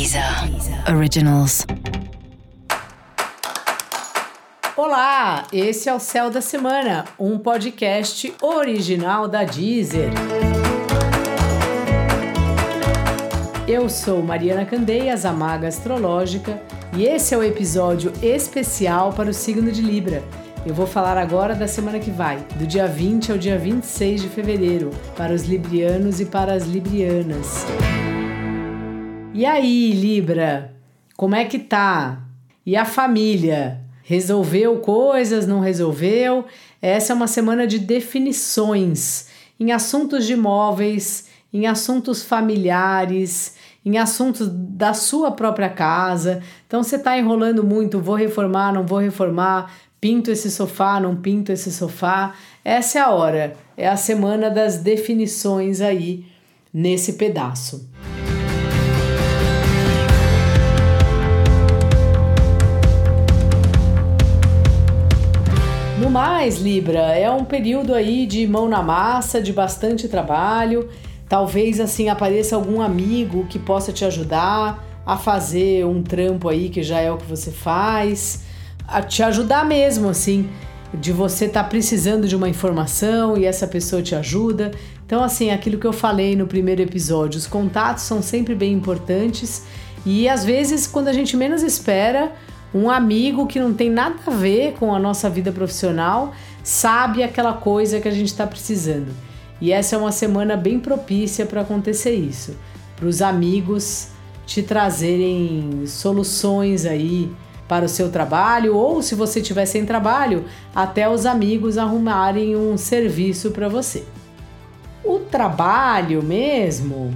Deezer Originals. Olá, esse é o Céu da Semana, um podcast original da Deezer. Eu sou Mariana Candeias, a Maga Astrológica, e esse é o episódio especial para o signo de Libra. Eu vou falar agora da semana que vai, do dia 20 ao dia 26 de fevereiro, para os librianos e para as librianas. E aí, Libra? Como é que tá? E a família? Resolveu coisas, não resolveu? Essa é uma semana de definições em assuntos de imóveis, em assuntos familiares, em assuntos da sua própria casa. Então você está enrolando muito, vou reformar, não vou reformar, pinto esse sofá, não pinto esse sofá. Essa é a hora, é a semana das definições aí nesse pedaço. Mais, Libra, é um período aí de mão na massa, de bastante trabalho. Talvez assim apareça algum amigo que possa te ajudar a fazer um trampo aí que já é o que você faz a te ajudar mesmo, assim, de você estar tá precisando de uma informação e essa pessoa te ajuda. Então, assim, aquilo que eu falei no primeiro episódio, os contatos são sempre bem importantes e às vezes, quando a gente menos espera, um amigo que não tem nada a ver com a nossa vida profissional sabe aquela coisa que a gente está precisando. E essa é uma semana bem propícia para acontecer isso, para os amigos te trazerem soluções aí para o seu trabalho ou se você tiver sem trabalho, até os amigos arrumarem um serviço para você. O trabalho mesmo,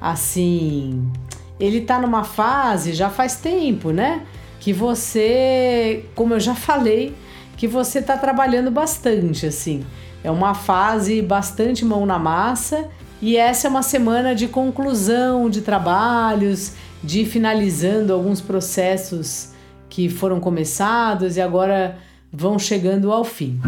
assim, ele tá numa fase já faz tempo, né? Que você, como eu já falei, que você tá trabalhando bastante, assim. É uma fase bastante mão na massa e essa é uma semana de conclusão de trabalhos, de finalizando alguns processos que foram começados e agora vão chegando ao fim.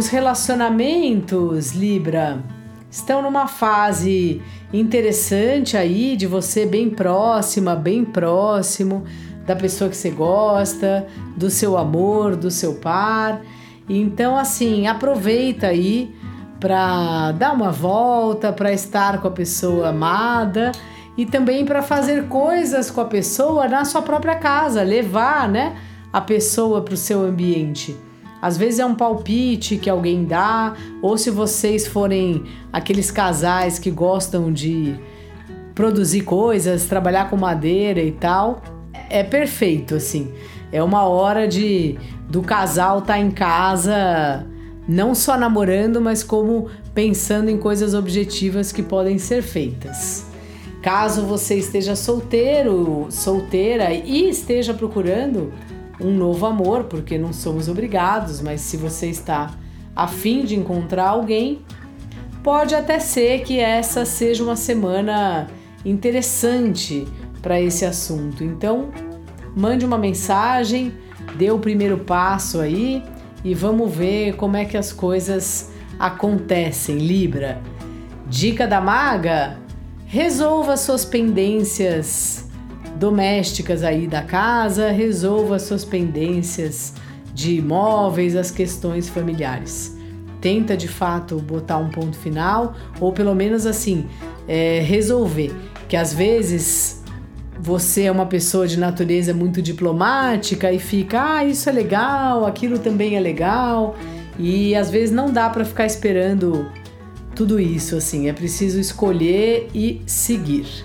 Os relacionamentos, Libra, estão numa fase interessante aí de você bem próxima, bem próximo da pessoa que você gosta, do seu amor, do seu par. Então, assim, aproveita aí para dar uma volta, para estar com a pessoa amada e também para fazer coisas com a pessoa na sua própria casa, levar, né, a pessoa para o seu ambiente. Às vezes é um palpite que alguém dá, ou se vocês forem aqueles casais que gostam de produzir coisas, trabalhar com madeira e tal, é perfeito assim. É uma hora de do casal estar tá em casa, não só namorando, mas como pensando em coisas objetivas que podem ser feitas. Caso você esteja solteiro, solteira e esteja procurando um novo amor, porque não somos obrigados, mas se você está a fim de encontrar alguém, pode até ser que essa seja uma semana interessante para esse assunto. Então, mande uma mensagem, dê o primeiro passo aí e vamos ver como é que as coisas acontecem, Libra. Dica da maga: resolva suas pendências domésticas aí da casa, resolva suas pendências de imóveis, as questões familiares. Tenta de fato botar um ponto final, ou pelo menos assim, é, resolver. Que às vezes você é uma pessoa de natureza muito diplomática e fica, ah, isso é legal, aquilo também é legal, e às vezes não dá para ficar esperando tudo isso assim, é preciso escolher e seguir.